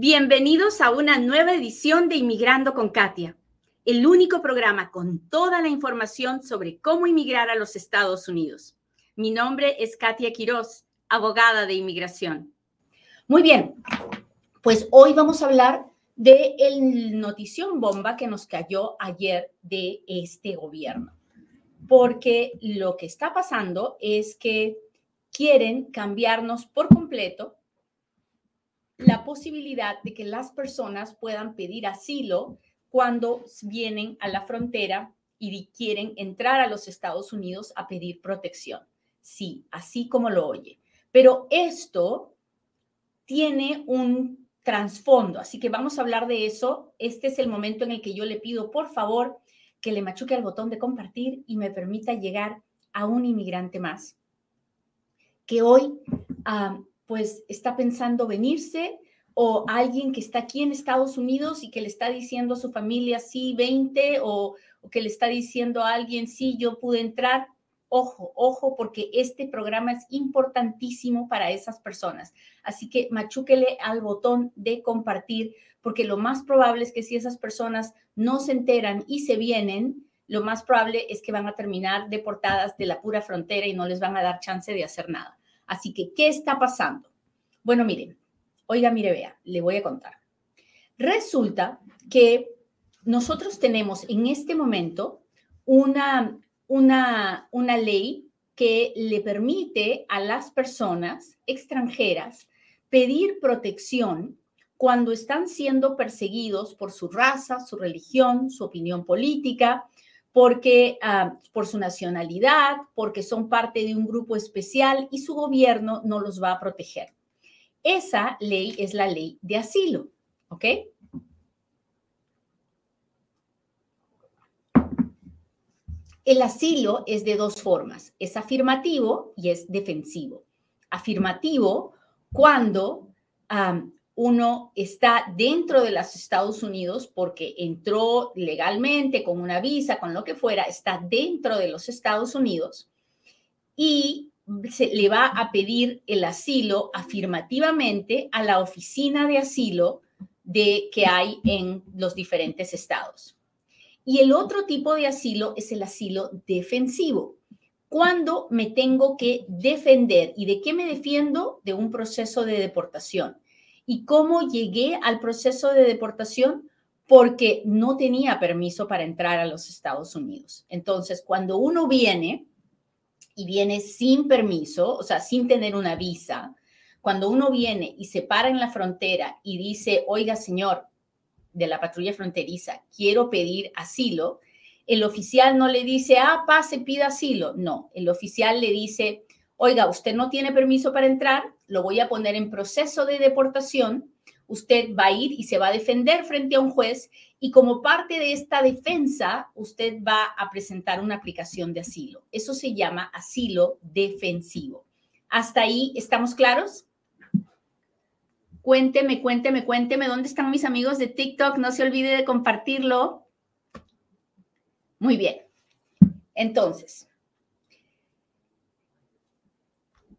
Bienvenidos a una nueva edición de Inmigrando con Katia, el único programa con toda la información sobre cómo inmigrar a los Estados Unidos. Mi nombre es Katia Quiroz, abogada de inmigración. Muy bien, pues hoy vamos a hablar de el notición bomba que nos cayó ayer de este gobierno. Porque lo que está pasando es que quieren cambiarnos por completo la posibilidad de que las personas puedan pedir asilo cuando vienen a la frontera y quieren entrar a los Estados Unidos a pedir protección. Sí, así como lo oye. Pero esto tiene un trasfondo, así que vamos a hablar de eso. Este es el momento en el que yo le pido, por favor, que le machuque al botón de compartir y me permita llegar a un inmigrante más que hoy pues está pensando venirse o alguien que está aquí en Estados Unidos y que le está diciendo a su familia, sí, 20, o, que le está diciendo a alguien, sí, yo pude entrar. Ojo, ojo, porque este programa es importantísimo para esas personas. Así que machúquele al botón de compartir, porque lo más probable es que si esas personas no se enteran y se vienen, lo más probable es que van a terminar deportadas de la pura frontera y no les van a dar chance de hacer nada. Así que, ¿qué está pasando? Bueno, miren, oiga, mire, vea, le voy a contar. Resulta que nosotros tenemos en este momento una, una, una ley que le permite a las personas extranjeras pedir protección cuando están siendo perseguidos por su raza, su religión, su opinión política, porque ah, por su nacionalidad, porque son parte de un grupo especial y su gobierno no los va a proteger. Esa ley es la ley de asilo, ¿ok? El asilo es de dos formas, es afirmativo y es defensivo. Afirmativo cuando ah, uno está dentro de los Estados Unidos porque entró legalmente con una visa, con lo que fuera, está dentro de los Estados Unidos y se le va a pedir el asilo afirmativamente a la oficina de asilo de que hay en los diferentes estados. Y el otro tipo de asilo es el asilo defensivo. Cuando me tengo que defender y de qué me defiendo de un proceso de deportación ¿Y cómo llegué al proceso de deportación? Porque no tenía permiso para entrar a los Estados Unidos. Entonces, cuando uno viene y viene sin permiso, o sea, sin tener una visa, cuando uno viene y se para en la frontera y dice, oiga, señor de la patrulla fronteriza, quiero pedir asilo, el oficial no le dice, ah, pase, pida asilo. No, el oficial le dice, oiga, usted no tiene permiso para entrar, lo voy a poner en proceso de deportación, usted va a ir y se va a defender frente a un juez y como parte de esta defensa, usted va a presentar una aplicación de asilo. Eso se llama asilo defensivo. ¿Hasta ahí estamos claros? Cuénteme, cuénteme, cuénteme, ¿dónde están mis amigos de TikTok? No se olvide de compartirlo. Muy bien. Entonces,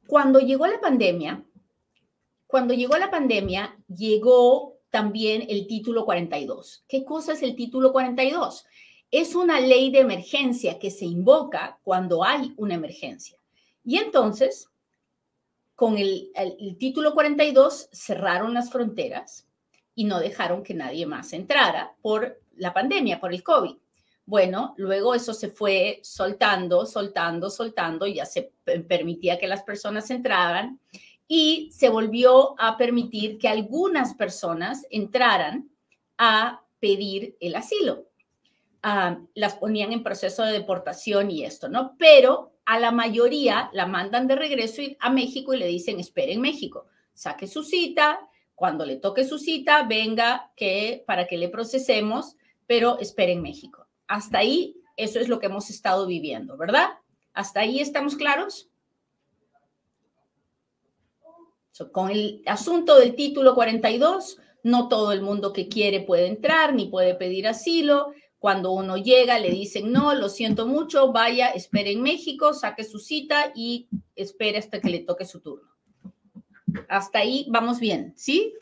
Cuando llegó la pandemia, cuando llegó la pandemia, llegó también el título 42. ¿Qué cosa es el título 42? Es una ley de emergencia que se invoca cuando hay una emergencia. Y entonces, con el, el, título 42 cerraron las fronteras y no dejaron que nadie más entrara por la pandemia, por el COVID. Bueno, luego eso se fue soltando, soltando, soltando, ya se permitía que las personas entraran y se volvió a permitir que algunas personas entraran a pedir el asilo. Ah, las ponían en proceso de deportación y esto, ¿no? Pero a la mayoría la mandan de regreso a México y le dicen, espere en México, saque su cita, cuando le toque su cita, venga que para que le procesemos, pero espere en México. Hasta ahí, eso es lo que hemos estado viviendo, ¿verdad? ¿Hasta ahí estamos claros? con el asunto del título 42, no todo el mundo que quiere puede entrar ni puede pedir asilo. Cuando uno llega, le dicen, no, lo siento mucho, vaya, espere en México, saque su cita y espere hasta que le toque su turno. Hasta ahí vamos bien, ¿sí?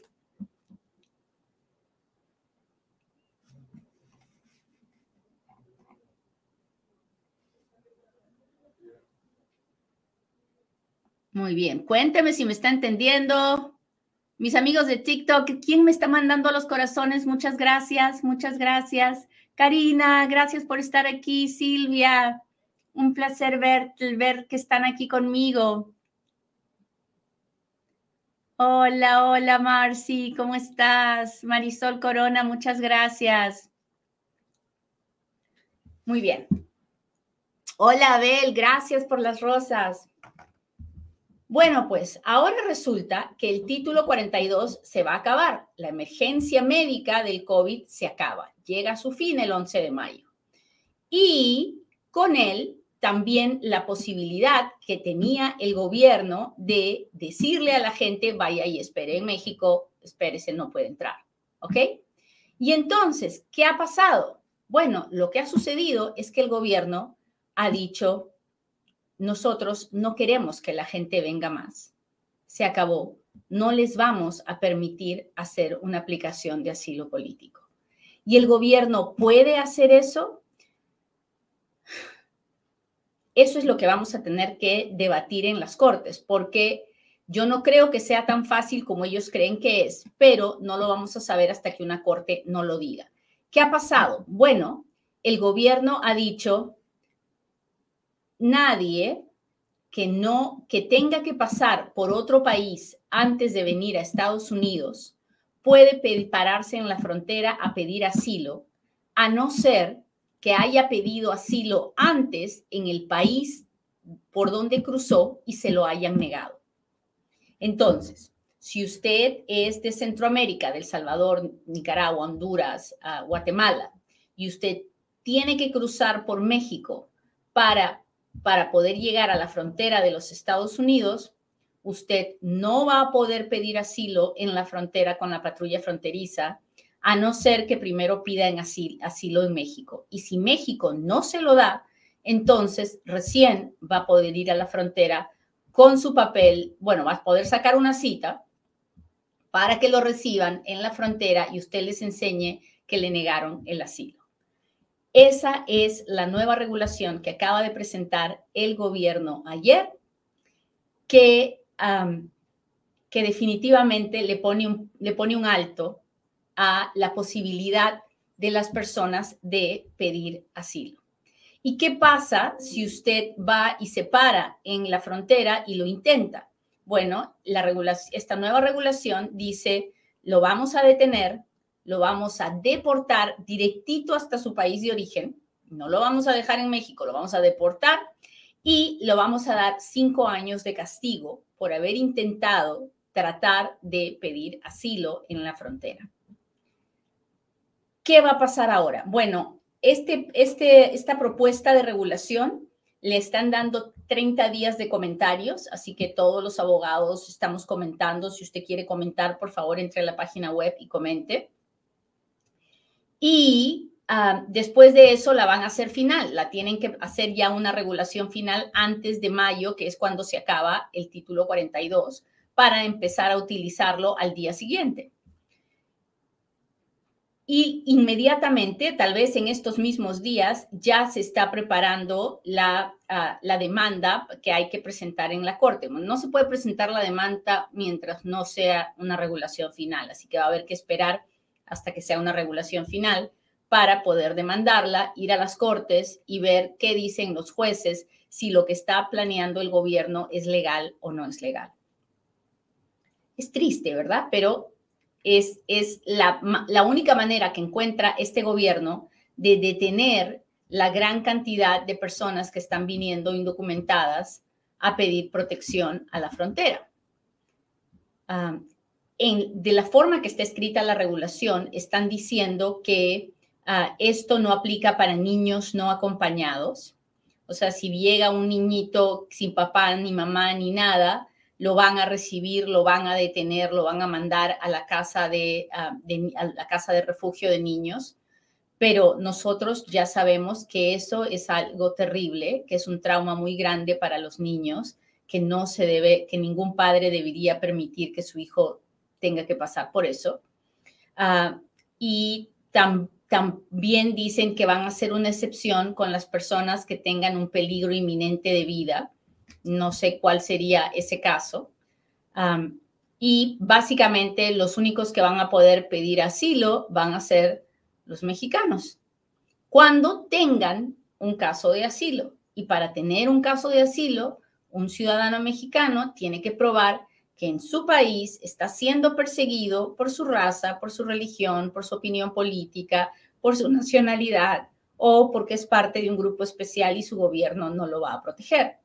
Muy bien, cuénteme si me está entendiendo. Mis amigos de TikTok, ¿quién me está mandando los corazones? Muchas gracias, muchas gracias. Karina, gracias por estar aquí. Silvia, un placer ver, ver que están aquí conmigo. Hola, hola Marci, ¿cómo estás? Marisol Corona, muchas gracias. Muy bien. Hola Abel, gracias por las rosas. Bueno, pues ahora resulta que el título 42 se va a acabar. La emergencia médica del COVID se acaba. Llega a su fin el 11 de mayo. Y con él también la posibilidad que tenía el gobierno de decirle a la gente, vaya y espere en México, espérese, no puede entrar. ¿Ok? Y entonces, ¿qué ha pasado? Bueno, lo que ha sucedido es que el gobierno ha dicho, nosotros no queremos que la gente venga más. Se acabó. No les vamos a permitir hacer una aplicación de asilo político. ¿Y el gobierno puede hacer eso? Eso es lo que vamos a tener que debatir en las cortes, porque yo no creo que sea tan fácil como ellos creen que es, pero no lo vamos a saber hasta que una corte no lo diga. ¿Qué ha pasado? Bueno, el gobierno ha dicho, nadie que no que tenga que pasar por otro país antes de venir a Estados Unidos puede pararse en la frontera a pedir asilo, a no ser que haya pedido asilo antes en el país por donde cruzó y se lo hayan negado. Entonces, si usted es de Centroamérica, del Salvador, Nicaragua, Honduras, ah, Guatemala, y usted tiene que cruzar por México para para poder llegar a la frontera de los Estados Unidos, usted no va a poder pedir asilo en la frontera con la patrulla fronteriza, a no ser que primero pida en asilo, en México. Y si México no se lo da, entonces recién va a poder ir a la frontera con su papel, bueno, va a poder sacar una cita para que lo reciban en la frontera y usted les enseñe que le negaron el asilo. Esa es la nueva regulación que acaba de presentar el gobierno ayer, que, que definitivamente le pone, un, le pone un alto a la posibilidad de las personas de pedir asilo. ¿Y qué pasa si usted va y se para en la frontera y lo intenta? Bueno, la esta nueva regulación dice, lo vamos a detener, lo vamos a deportar directito hasta su país de origen. No lo vamos a dejar en México, lo vamos a deportar y lo vamos a dar cinco años de castigo por haber intentado tratar de pedir asilo en la frontera. ¿Qué va a pasar ahora? Bueno, este, este, esta propuesta de regulación le están dando 30 días de comentarios, así que todos los abogados estamos comentando. Si usted quiere comentar, por favor, entre a la página web y comente y ah, después de eso la van a hacer final, la tienen que hacer ya una regulación final antes de mayo, que es cuando se acaba el título 42, para empezar a utilizarlo al día siguiente. Y inmediatamente, tal vez en estos mismos días, ya se está preparando la, ah, la, demanda que hay que presentar en la Corte. No se puede presentar la demanda mientras no sea una regulación final, así que va a haber que esperar hasta que sea una regulación final para poder demandarla, ir a las cortes y ver qué dicen los jueces si lo que está planeando el gobierno es legal o no es legal. Es triste, ¿verdad? Pero es, es la, la única manera que encuentra este gobierno de detener la gran cantidad de personas que están viniendo indocumentadas a pedir protección a la frontera. Ah, de la forma que está escrita la regulación, están diciendo que ah, esto no aplica para niños no acompañados. O sea, si llega un niñito sin papá, ni mamá, ni nada, lo van a recibir, lo van a detener, lo van a mandar a la casa de, ah, a la casa de refugio de niños. Pero nosotros ya sabemos que eso es algo terrible, que es un trauma muy grande para los niños, que no se debe, que ningún padre debería permitir que su hijo tenga que pasar por eso. Ah, y también dicen que van a hacer una excepción con las personas que tengan un peligro inminente de vida No sé cuál sería ese caso. y básicamente los únicos que van a poder pedir asilo van a ser los mexicanos cuando tengan un caso de asilo. Y para tener un caso de asilo, un ciudadano mexicano tiene que probar que en su país está siendo perseguido por su raza, por su religión, por su opinión política, por su nacionalidad o porque es parte de un grupo especial y su gobierno no lo va a proteger.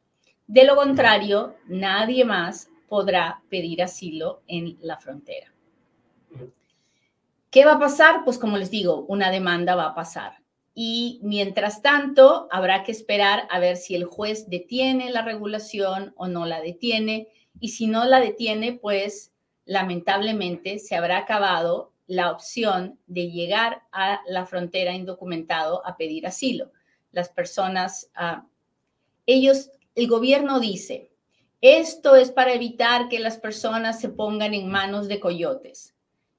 De lo contrario, nadie más podrá pedir asilo en la frontera. ¿Qué va a pasar? Pues como les digo, una demanda va a pasar. Y mientras tanto, habrá que esperar a ver si el juez detiene la regulación o no la detiene y si no la detiene, pues lamentablemente se habrá acabado la opción de llegar a la frontera indocumentado a pedir asilo. Las personas, ah, ellos, el gobierno dice, esto es para evitar que las personas se pongan en manos de coyotes.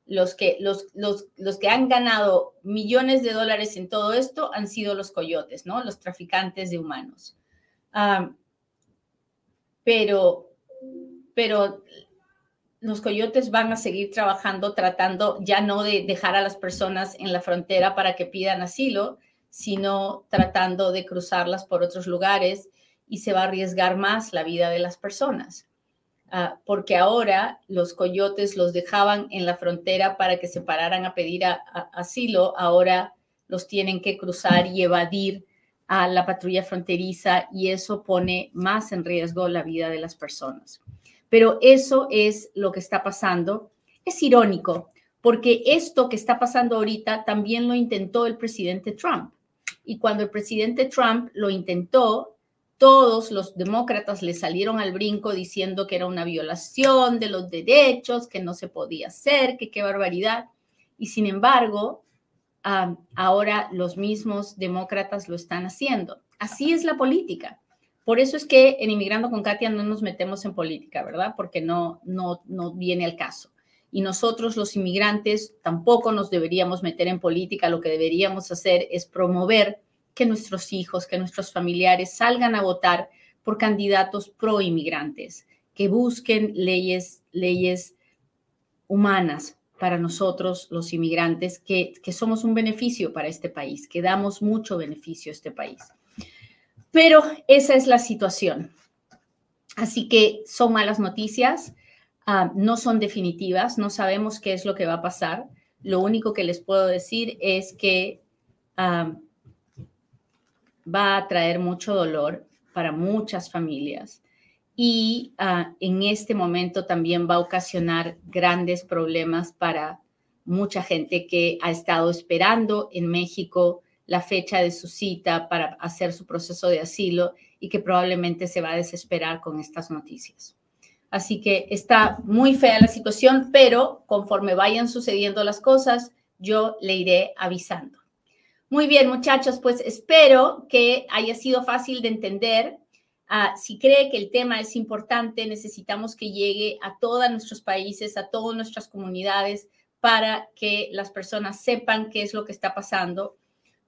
Los que, los, los, los que han ganado millones de dólares en todo esto han sido los coyotes, ¿no? Los traficantes de humanos. Ah, pero pero los coyotes van a seguir trabajando tratando ya no de dejar a las personas en la frontera para que pidan asilo, sino tratando de cruzarlas por otros lugares y se va a arriesgar más la vida de las personas. Ah, porque ahora los coyotes los dejaban en la frontera para que se pararan a pedir asilo, ahora los tienen que cruzar y evadir a la patrulla fronteriza y eso pone más en riesgo la vida de las personas. Pero eso es lo que está pasando. Es irónico, porque esto que está pasando ahorita también lo intentó el presidente Trump. Y cuando el presidente Trump lo intentó, todos los demócratas le salieron al brinco diciendo que era una violación de los derechos, que no se podía hacer, que qué barbaridad. Y sin embargo, ahora los mismos demócratas lo están haciendo. Así es la política. Por eso es que en Inmigrando con Katia no nos metemos en política, ¿verdad? Porque no, no, no viene al caso. Y nosotros los inmigrantes tampoco nos deberíamos meter en política. Lo que deberíamos hacer es promover que nuestros hijos, que nuestros familiares salgan a votar por candidatos pro inmigrantes, que busquen leyes, leyes humanas para nosotros los inmigrantes, que, que somos un beneficio para este país, que damos mucho beneficio a este país. Pero esa es la situación. Así que son malas noticias, ah, no son definitivas, no sabemos qué es lo que va a pasar. Lo único que les puedo decir es que ah, va a traer mucho dolor para muchas familias y ah, en este momento también va a ocasionar grandes problemas para mucha gente que ha estado esperando en México la fecha de su cita para hacer su proceso de asilo y que probablemente se va a desesperar con estas noticias. Así que está muy fea la situación, pero conforme vayan sucediendo las cosas, yo le iré avisando. Muy bien, muchachos, pues espero que haya sido fácil de entender. Ah, si cree que el tema es importante, necesitamos que llegue a todos nuestros países, a todas nuestras comunidades, para que las personas sepan qué es lo que está pasando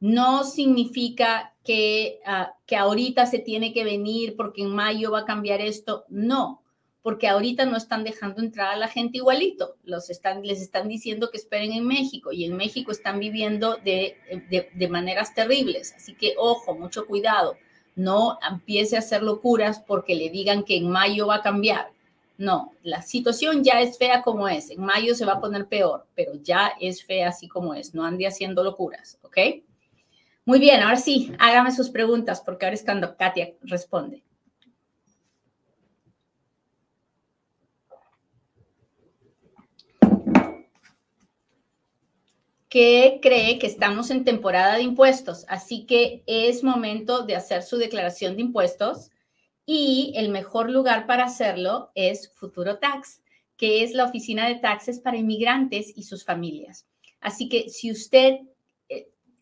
no significa que, ah, que ahorita se tiene que venir porque en mayo va a cambiar esto. No, porque ahorita no están dejando entrar a la gente igualito. Los están, les están diciendo que esperen en México y en México están viviendo de, de, maneras terribles. Así que ojo, mucho cuidado. No empiece a hacer locuras porque le digan que en mayo va a cambiar. No, la situación ya es fea como es. En mayo se va a poner peor, pero ya es fea así como es. No ande haciendo locuras, ¿ok? Muy bien, ahora sí, hágame sus preguntas porque ahora es cuando Katia responde. que cree que estamos en temporada de impuestos, así que es momento de hacer su declaración de impuestos y el mejor lugar para hacerlo es Futuro Tax, que es la oficina de taxes para inmigrantes y sus familias. Así que si usted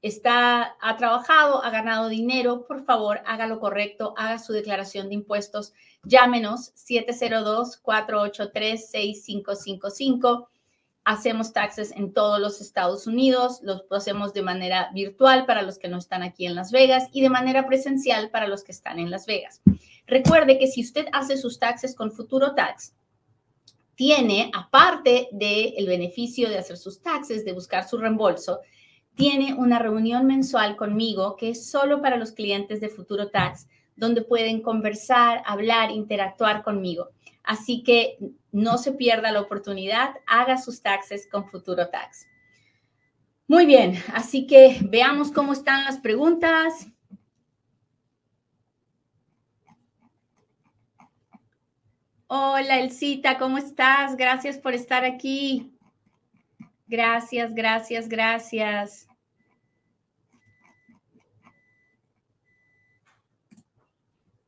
está, ha trabajado, ha ganado dinero, por favor, haga lo correcto, haga su declaración de impuestos. Llámenos 702-483-6555. Hacemos taxes en todos los Estados Unidos, los hacemos de manera virtual para los que no están aquí en Las Vegas y de manera presencial para los que están en Las Vegas. Recuerde que si usted hace sus taxes con Futuro Tax, tiene, aparte del beneficio de hacer sus taxes, de buscar su reembolso, tiene una reunión mensual conmigo que es solo para los clientes de Futuro Tax, donde pueden conversar, hablar, interactuar conmigo. Así que no se pierda la oportunidad, haga sus taxes con Futuro Tax. Muy bien, así que veamos cómo están las preguntas. Hola, Elcita, ¿cómo estás? Gracias por estar aquí. Gracias, gracias, gracias.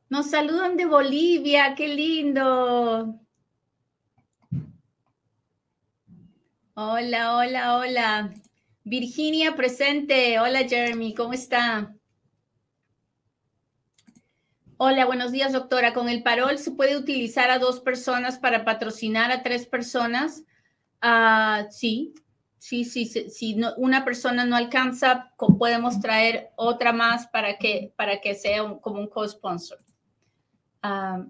Nos saludan de Bolivia, qué lindo. Hola, hola, hola. Virginia presente. Hola, Jeremy, ¿cómo está? Hola, buenos días, doctora. ¿Con el parol se puede utilizar a dos personas para patrocinar a tres personas? Ah, sí, sí, sí. Si una persona no alcanza, podemos traer otra más para que, para que sea como un co-sponsor. Ah,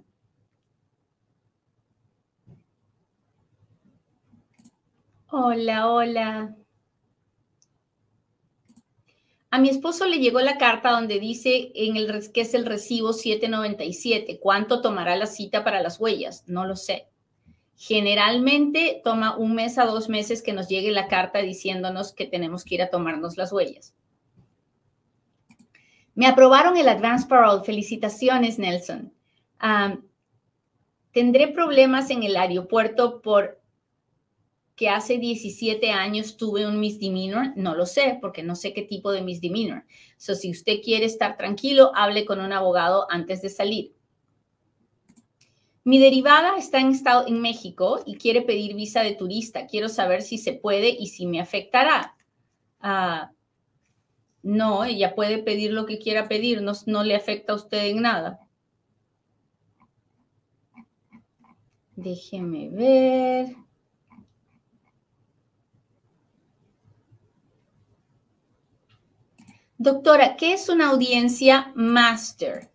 hola, hola. A mi esposo le llegó la carta donde dice en el que es el recibo 797. ¿Cuánto tomará la cita para las huellas? No lo sé. Generalmente toma un mes a dos meses que nos llegue la carta diciéndonos que tenemos que ir a tomarnos las huellas. Me aprobaron el Advance Parole. Felicitaciones, Nelson. tendré problemas en el aeropuerto por que hace 17 años tuve un misdemeanor, no lo sé, porque no sé qué tipo de misdemeanor. So, si usted quiere estar tranquilo, hable con un abogado antes de salir. Mi derivada está en, estado, en México y quiere pedir visa de turista. Quiero saber si se puede y si me afectará. Ah, no, ella puede pedir lo que quiera pedir, no, no le afecta a usted en nada. Déjeme ver. Doctora, ¿qué es una audiencia master?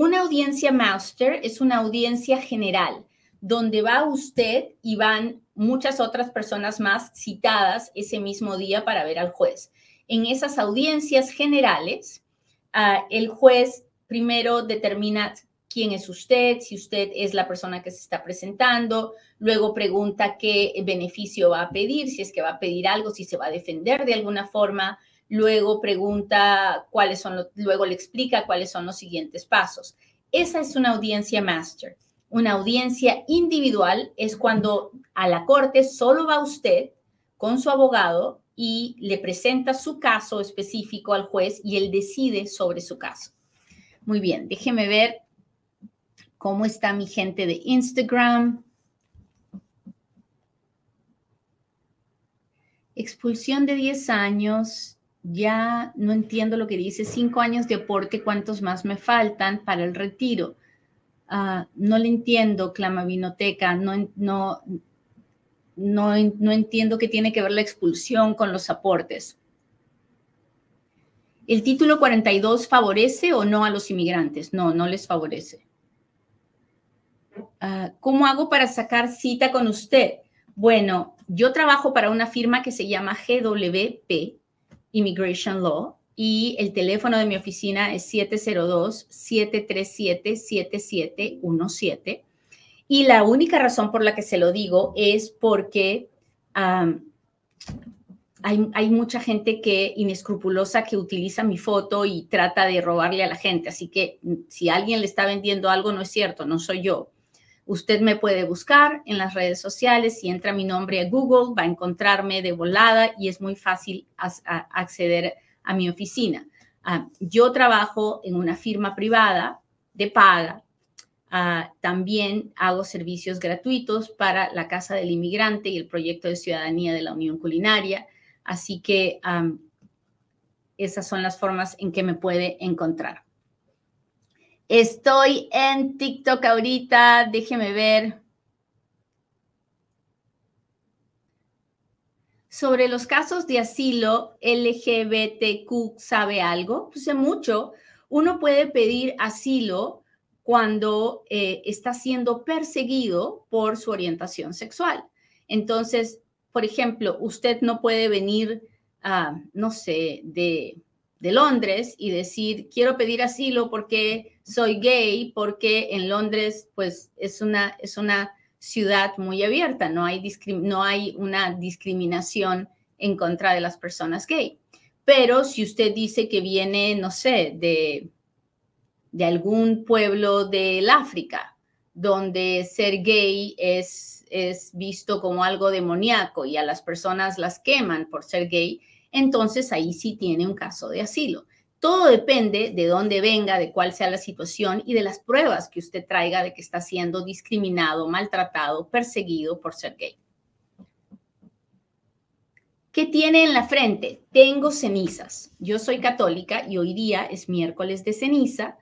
Una audiencia master es una audiencia general donde va usted y van muchas otras personas más citadas ese mismo día para ver al juez. En esas audiencias generales, ah, el juez primero determina quién es usted, si usted es la persona que se está presentando, luego pregunta qué beneficio va a pedir, si es que va a pedir algo, si se va a defender de alguna forma, luego pregunta cuáles son, luego le explica cuáles son los siguientes pasos. Esa es una audiencia master. Una audiencia individual es cuando a la corte solo va usted con su abogado y le presenta su caso específico al juez y él decide sobre su caso. Muy bien, déjeme ver cómo está mi gente de Instagram. Expulsión de 10 años ya no entiendo lo que dice, cinco años de aporte, ¿cuántos más me faltan para el retiro? Ah, no le entiendo, clama Vinoteca, no, no, no, entiendo qué tiene que ver la expulsión con los aportes. ¿El título 42 favorece o no a los inmigrantes? No, no les favorece. Ah, ¿Cómo hago para sacar cita con usted? Bueno, yo trabajo para una firma que se llama GWP, Immigration Law y el teléfono de mi oficina es 702-737-7717. Y la única razón por la que se lo digo es porque hay, hay, mucha gente que inescrupulosa que utiliza mi foto y trata de robarle a la gente. Así que mm, si alguien le está vendiendo algo, no es cierto, no soy yo. Usted me puede buscar en las redes sociales. Si entra mi nombre a Google, va a encontrarme de volada y es muy fácil acceder a mi oficina. Ah, yo trabajo en una firma privada de paga. Ah, también hago servicios gratuitos para la Casa del Inmigrante y el proyecto de ciudadanía de la Unión Culinaria. Así que esas son las formas en que me puede encontrar. Estoy en TikTok ahorita, déjeme ver. Sobre los casos de asilo LGBTQ, ¿sabe algo? Pues sé mucho. Uno puede pedir asilo cuando eh, está siendo perseguido por su orientación sexual. Entonces, por ejemplo, usted no puede venir, a, no sé, de, de Londres y decir, quiero pedir asilo porque soy gay, porque en Londres, pues, es una, es una ciudad muy abierta, no hay, no hay una discriminación en contra de las personas gay. Pero si usted dice que viene, no sé, de de algún pueblo del África, donde ser gay es, es visto como algo demoníaco y a las personas las queman por ser gay, entonces ahí sí tiene un caso de asilo. Todo depende de dónde venga, de cuál sea la situación y de las pruebas que usted traiga de que está siendo discriminado, maltratado, perseguido por ser gay. ¿Qué tiene en la frente? Tengo cenizas. Yo soy católica y hoy día es miércoles de ceniza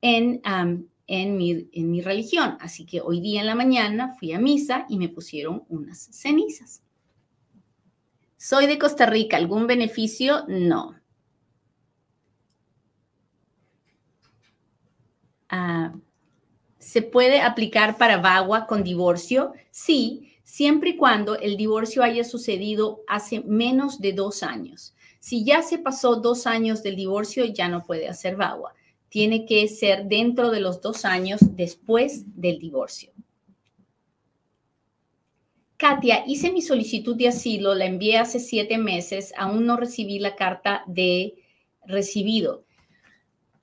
en, en, mi, religión. Así que hoy día en la mañana fui a misa y me pusieron unas cenizas. Soy de Costa Rica. ¿Algún beneficio? No. Ah, ¿Se puede aplicar para VAWA con divorcio? Sí, siempre y cuando el divorcio haya sucedido hace menos de dos años. Si ya se pasó dos años del divorcio, ya no puede hacer VAWA tiene que ser dentro de los dos años después del divorcio. Katia, hice mi solicitud de asilo, la envié hace siete meses, aún no recibí la carta de recibido.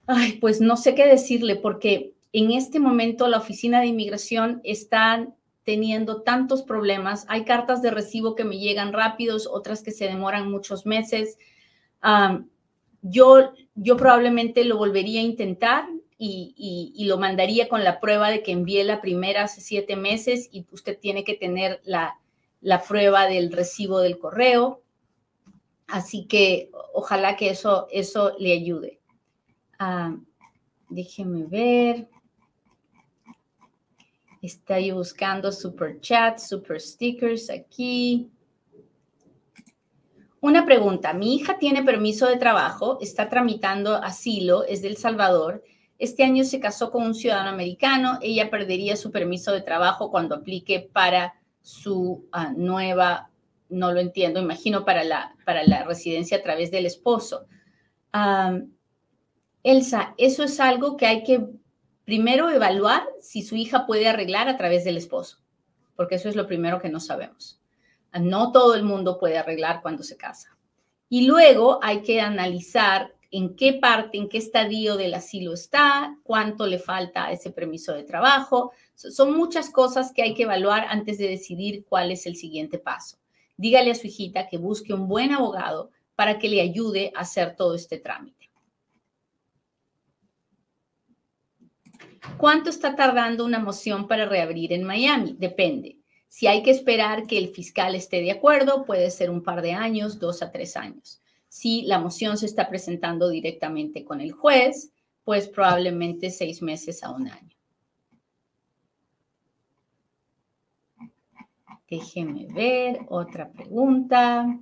Ay, pues no sé qué decirle porque en este momento la oficina de inmigración está teniendo tantos problemas. Hay cartas de recibo que me llegan rápidos, otras que se demoran muchos meses. yo yo probablemente lo volvería a intentar y, lo mandaría con la prueba de que envié la primera hace siete meses y usted tiene que tener la, prueba del recibo del correo. Así que ojalá que eso, eso le ayude. Ah, déjeme ver. Estoy buscando super chat, super stickers aquí. Una pregunta, mi hija tiene permiso de trabajo, está tramitando asilo, es del Salvador. Este año se casó con un ciudadano americano, ella perdería su permiso de trabajo cuando aplique para su ah, nueva, no lo entiendo, imagino para la, para la residencia a través del esposo. Elsa, eso es algo que hay que primero evaluar si su hija puede arreglar a través del esposo, porque eso es lo primero que no sabemos. No todo el mundo puede arreglar cuando se casa. Y luego hay que analizar en qué parte, en qué estadio del asilo está, cuánto le falta a ese permiso de trabajo. Son muchas cosas que hay que evaluar antes de decidir cuál es el siguiente paso. Dígale a su hijita que busque un buen abogado para que le ayude a hacer todo este trámite. ¿Cuánto está tardando una moción para reabrir en Miami? Depende. Si hay que esperar que el fiscal esté de acuerdo, puede ser un par de años, dos a tres años. Si la moción se está presentando directamente con el juez, pues probablemente seis meses a un año. Déjeme ver otra pregunta.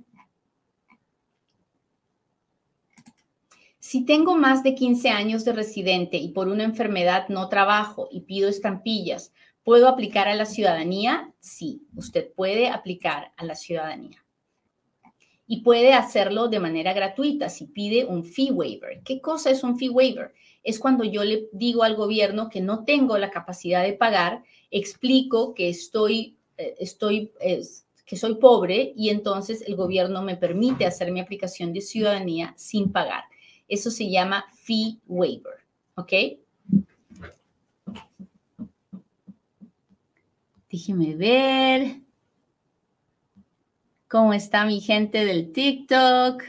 Si tengo más de 15 años de residente y por una enfermedad no trabajo y pido estampillas, ¿Puedo aplicar a la ciudadanía? Sí, usted puede aplicar a la ciudadanía. Y puede hacerlo de manera gratuita si pide un fee waiver. ¿Qué cosa es un fee waiver? Es cuando yo le digo al gobierno que no tengo la capacidad de pagar, explico que estoy, eh, estoy, que soy pobre y entonces el gobierno me permite hacer mi aplicación de ciudadanía sin pagar. Eso se llama fee waiver, ¿ok? Déjeme ver. ¿Cómo está mi gente del TikTok?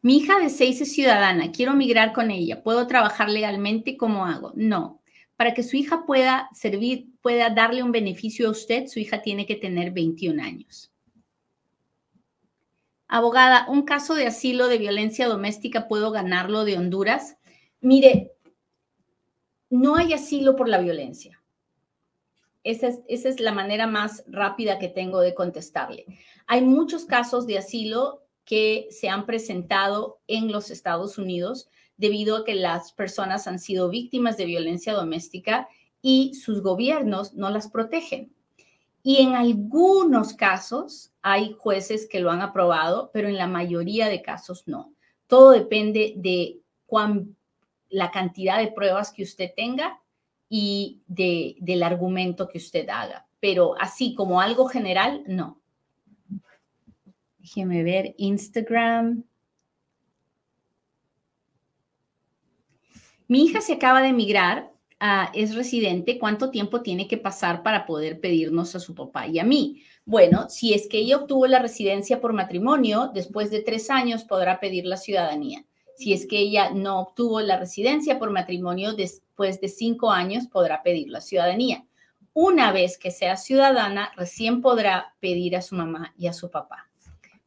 Mi hija de seis es ciudadana. Quiero migrar con ella. ¿Puedo trabajar legalmente? ¿Cómo hago? No. Para que su hija pueda servir, pueda darle un beneficio a usted, su hija tiene que tener 21 años. Abogada, ¿un caso de asilo de violencia doméstica puedo ganarlo de Honduras? Mire, no hay asilo por la violencia. Esa es, la manera más rápida que tengo de contestarle. Hay muchos casos de asilo que se han presentado en los Estados Unidos, debido a que las personas han sido víctimas de violencia doméstica y sus gobiernos no las protegen. Y en algunos casos hay jueces que lo han aprobado, pero en la mayoría de casos no. Todo depende de cuán, la cantidad de pruebas que usted tenga y de, del argumento que usted haga. Pero así como algo general, no. Déjeme ver Instagram. Mi hija se acaba de emigrar Ah, es residente, ¿cuánto tiempo tiene que pasar para poder pedirnos a su papá y a mí? Bueno, si es que ella obtuvo la residencia por matrimonio, después de tres años podrá pedir la ciudadanía. Si es que ella no obtuvo la residencia por matrimonio, después de cinco años podrá pedir la ciudadanía. Una vez que sea ciudadana, recién podrá pedir a su mamá y a su papá.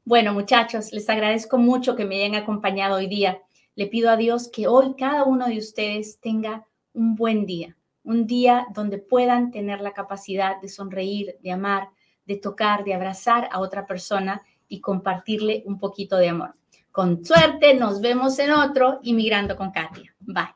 Bueno, muchachos, les agradezco mucho que me hayan acompañado hoy día. Le pido a Dios que hoy cada uno de ustedes tenga un buen día, un día donde puedan tener la capacidad de sonreír, de amar, de tocar, de abrazar a otra persona y compartirle un poquito de amor. Con suerte, nos vemos en otro Inmigrando con Katia. Bye.